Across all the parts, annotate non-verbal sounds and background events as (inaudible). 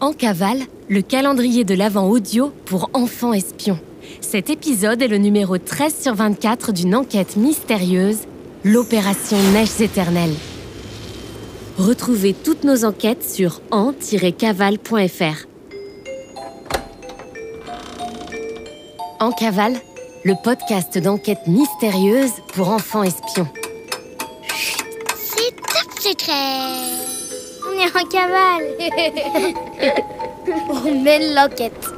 En cavale, le calendrier de l'Avent audio pour enfants espions. Cet épisode est le numéro 13 sur 24 d'une enquête mystérieuse, l'opération Neiges éternelles. Retrouvez toutes nos enquêtes sur en-cavale.fr. En cavale, le podcast d'enquête mystérieuse pour enfants espions. C'est top secret On est en cavale (laughs) On mène l'enquête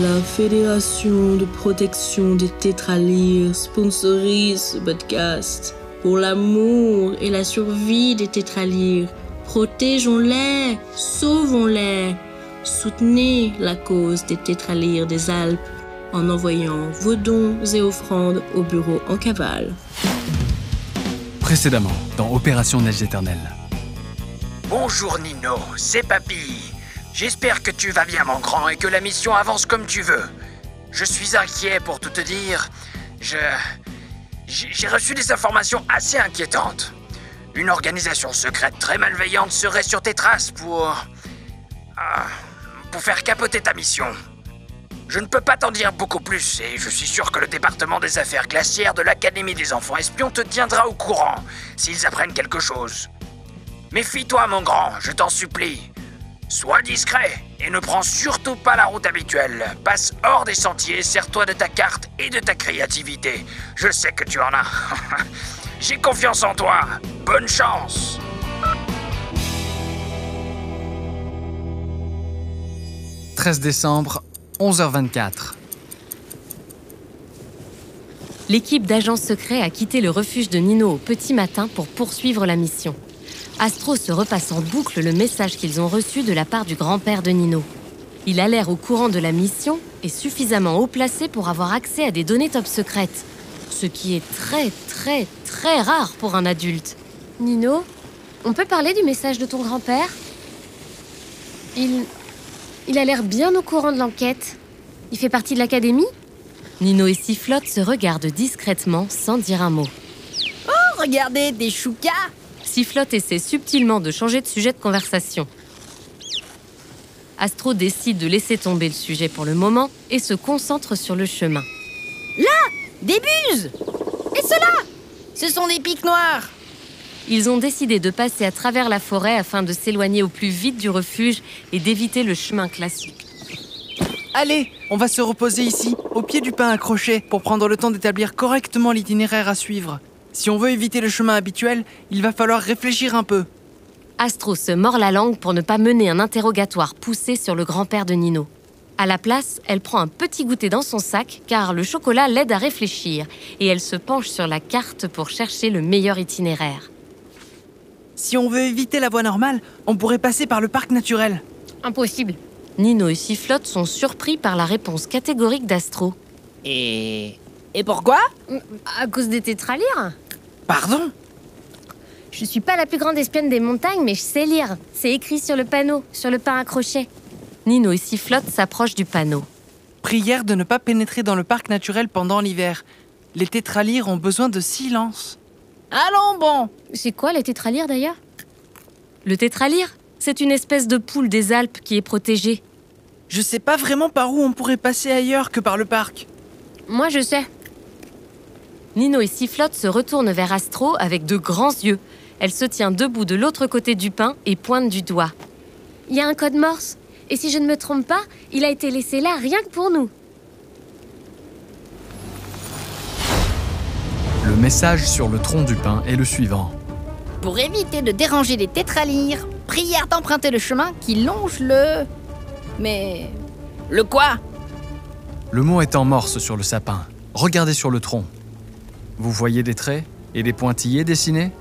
La Fédération de protection des tétralyres sponsorise ce podcast. Pour l'amour et la survie des tétralyres, protégeons-les, sauvons-les. Soutenez la cause des tétralyres des Alpes en envoyant vos dons et offrandes au bureau en cavale. Précédemment, dans Opération Neige éternelle. Bonjour Nino, c'est Papy. J'espère que tu vas bien mon grand et que la mission avance comme tu veux. Je suis inquiet pour tout te dire. Je... J'ai reçu des informations assez inquiétantes. Une organisation secrète très malveillante serait sur tes traces pour... Ah, pour faire capoter ta mission. Je ne peux pas t'en dire beaucoup plus et je suis sûr que le département des affaires glaciaires de l'Académie des enfants espions te tiendra au courant s'ils apprennent quelque chose. Méfie-toi mon grand, je t'en supplie. Sois discret et ne prends surtout pas la route habituelle. Passe hors des sentiers, sers-toi de ta carte et de ta créativité. Je sais que tu en as. (laughs) J'ai confiance en toi. Bonne chance. « 13 décembre, 11h24. L'équipe d'agents secrets a quitté le refuge de Nino au petit matin pour poursuivre la mission. Astro se repasse en boucle le message qu'ils ont reçu de la part du grand-père de Nino. Il a l'air au courant de la mission et suffisamment haut placé pour avoir accès à des données top secrètes. Ce qui est très, très, très rare pour un adulte. Nino, on peut parler du message de ton grand-père? Il. Il a l'air bien au courant de l'enquête. Il fait partie de l'académie? Nino et Sifflotte se regardent discrètement sans dire un mot. Oh, regardez, des choucas Sifflotte essaie subtilement de changer de sujet de conversation. Astro décide de laisser tomber le sujet pour le moment et se concentre sur le chemin. Là Des buses Et cela Ce sont des pics noirs Ils ont décidé de passer à travers la forêt afin de s'éloigner au plus vite du refuge et d'éviter le chemin classique. Allez, on va se reposer ici, au pied du pain accroché, pour prendre le temps d'établir correctement l'itinéraire à suivre. Si on veut éviter le chemin habituel, il va falloir réfléchir un peu. Astro se mord la langue pour ne pas mener un interrogatoire poussé sur le grand-père de Nino. À la place, elle prend un petit goûter dans son sac car le chocolat l'aide à réfléchir et elle se penche sur la carte pour chercher le meilleur itinéraire. Si on veut éviter la voie normale, on pourrait passer par le parc naturel. Impossible. Nino et Sifflotte sont surpris par la réponse catégorique d'Astro. Et... Et pourquoi? À cause des tétralyres Pardon? Je suis pas la plus grande espionne des montagnes, mais je sais lire. C'est écrit sur le panneau, sur le pain à crochet. Nino et Sifflotte s'approchent du panneau. Prière de ne pas pénétrer dans le parc naturel pendant l'hiver. Les tétralyres ont besoin de silence. Allons bon C'est quoi les tétralyres d'ailleurs? Le tétralyre C'est une espèce de poule des Alpes qui est protégée. Je sais pas vraiment par où on pourrait passer ailleurs que par le parc. Moi je sais. Nino et Sifflotte se retournent vers Astro avec de grands yeux. Elle se tient debout de l'autre côté du pain et pointe du doigt. Il y a un code morse. Et si je ne me trompe pas, il a été laissé là rien que pour nous. Message sur le tronc du pain est le suivant. Pour éviter de déranger les tétralyres, prière d'emprunter le chemin qui longe le... Mais... Le quoi? Le mot est en morse sur le sapin. Regardez sur le tronc. Vous voyez des traits et des pointillés dessinés?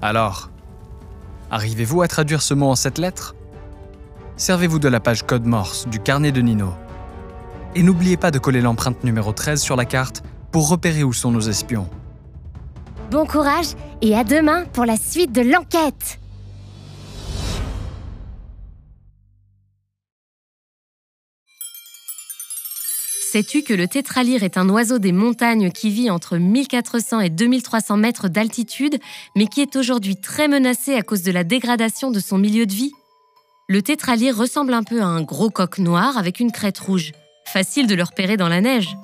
Alors, arrivez-vous à traduire ce mot en cette lettre Servez-vous de la page code morse du carnet de Nino. Et n'oubliez pas de coller l'empreinte numéro 13 sur la carte pour repérer où sont nos espions. Bon courage et à demain pour la suite de l'enquête Sais-tu que le tétralyre est un oiseau des montagnes qui vit entre 1400 et 2300 mètres d'altitude, mais qui est aujourd'hui très menacé à cause de la dégradation de son milieu de vie? Le tétralyre ressemble un peu à un gros coq noir avec une crête rouge. Facile de le repérer dans la neige.